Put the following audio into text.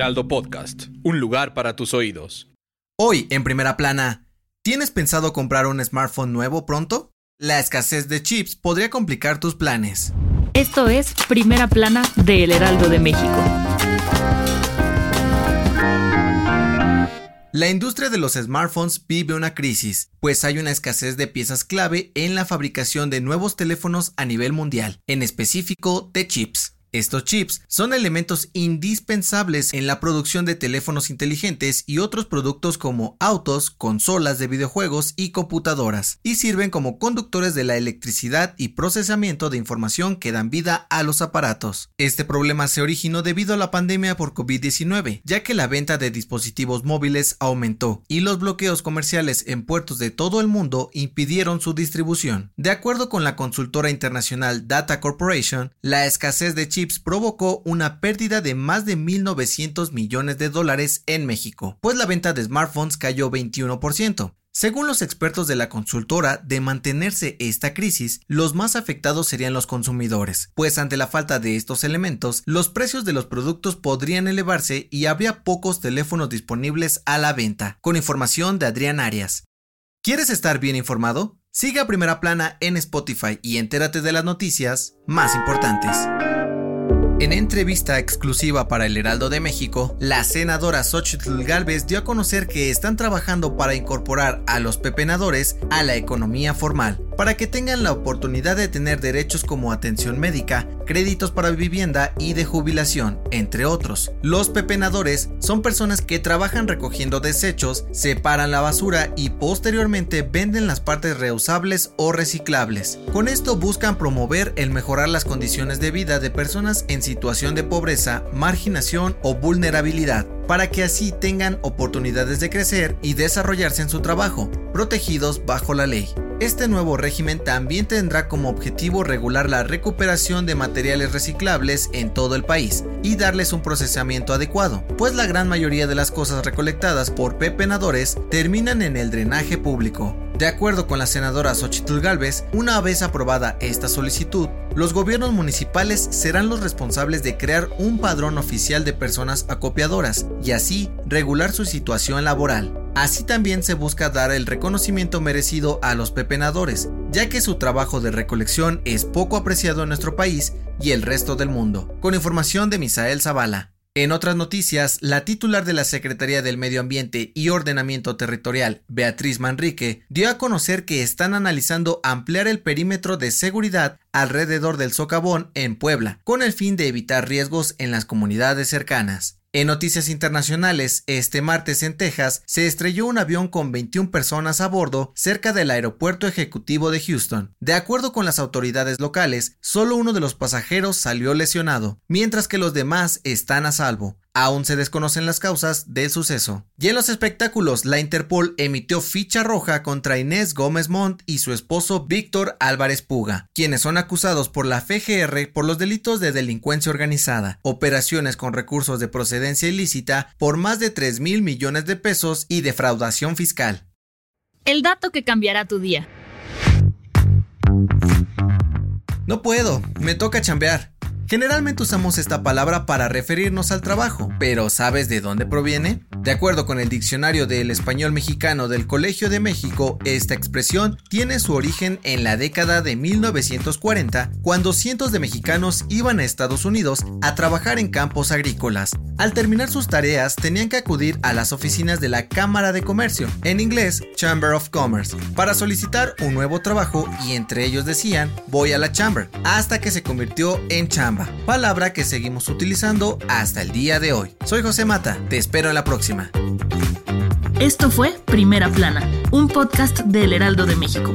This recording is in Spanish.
Heraldo Podcast, un lugar para tus oídos. Hoy, en primera plana, ¿tienes pensado comprar un smartphone nuevo pronto? La escasez de chips podría complicar tus planes. Esto es Primera Plana de El Heraldo de México. La industria de los smartphones vive una crisis, pues hay una escasez de piezas clave en la fabricación de nuevos teléfonos a nivel mundial, en específico de chips. Estos chips son elementos indispensables en la producción de teléfonos inteligentes y otros productos como autos, consolas de videojuegos y computadoras, y sirven como conductores de la electricidad y procesamiento de información que dan vida a los aparatos. Este problema se originó debido a la pandemia por COVID-19, ya que la venta de dispositivos móviles aumentó y los bloqueos comerciales en puertos de todo el mundo impidieron su distribución. De acuerdo con la consultora internacional Data Corporation, la escasez de chips provocó una pérdida de más de 1.900 millones de dólares en México, pues la venta de smartphones cayó 21%. Según los expertos de la consultora, de mantenerse esta crisis, los más afectados serían los consumidores, pues ante la falta de estos elementos, los precios de los productos podrían elevarse y habría pocos teléfonos disponibles a la venta. Con información de Adrián Arias. ¿Quieres estar bien informado? Siga Primera Plana en Spotify y entérate de las noticias más importantes. En entrevista exclusiva para el Heraldo de México, la senadora Xochitl Galvez dio a conocer que están trabajando para incorporar a los pepenadores a la economía formal, para que tengan la oportunidad de tener derechos como atención médica, créditos para vivienda y de jubilación, entre otros. Los pepenadores son personas que trabajan recogiendo desechos, separan la basura y posteriormente venden las partes reusables o reciclables. Con esto buscan promover el mejorar las condiciones de vida de personas en situación de pobreza, marginación o vulnerabilidad, para que así tengan oportunidades de crecer y desarrollarse en su trabajo, protegidos bajo la ley. Este nuevo régimen también tendrá como objetivo regular la recuperación de materiales reciclables en todo el país y darles un procesamiento adecuado, pues la gran mayoría de las cosas recolectadas por pepenadores terminan en el drenaje público. De acuerdo con la senadora Xochitl Galvez, una vez aprobada esta solicitud, los gobiernos municipales serán los responsables de crear un padrón oficial de personas acopiadoras y así regular su situación laboral. Así también se busca dar el reconocimiento merecido a los pepenadores, ya que su trabajo de recolección es poco apreciado en nuestro país y el resto del mundo. Con información de Misael Zavala. En otras noticias, la titular de la Secretaría del Medio Ambiente y Ordenamiento Territorial, Beatriz Manrique, dio a conocer que están analizando ampliar el perímetro de seguridad alrededor del socavón en Puebla, con el fin de evitar riesgos en las comunidades cercanas. En noticias internacionales, este martes en Texas se estrelló un avión con 21 personas a bordo cerca del aeropuerto ejecutivo de Houston. De acuerdo con las autoridades locales, solo uno de los pasajeros salió lesionado, mientras que los demás están a salvo. Aún se desconocen las causas del suceso. Y en los espectáculos, la Interpol emitió ficha roja contra Inés Gómez Montt y su esposo Víctor Álvarez Puga, quienes son acusados por la FGR por los delitos de delincuencia organizada, operaciones con recursos de procedencia ilícita por más de 3 mil millones de pesos y defraudación fiscal. El dato que cambiará tu día. No puedo, me toca chambear. Generalmente usamos esta palabra para referirnos al trabajo, pero ¿sabes de dónde proviene? De acuerdo con el diccionario del español mexicano del Colegio de México, esta expresión tiene su origen en la década de 1940, cuando cientos de mexicanos iban a Estados Unidos a trabajar en campos agrícolas. Al terminar sus tareas, tenían que acudir a las oficinas de la Cámara de Comercio, en inglés Chamber of Commerce, para solicitar un nuevo trabajo y entre ellos decían, voy a la Chamber, hasta que se convirtió en chamba palabra que seguimos utilizando hasta el día de hoy. Soy José Mata, te espero en la próxima. Esto fue Primera Plana, un podcast del Heraldo de México.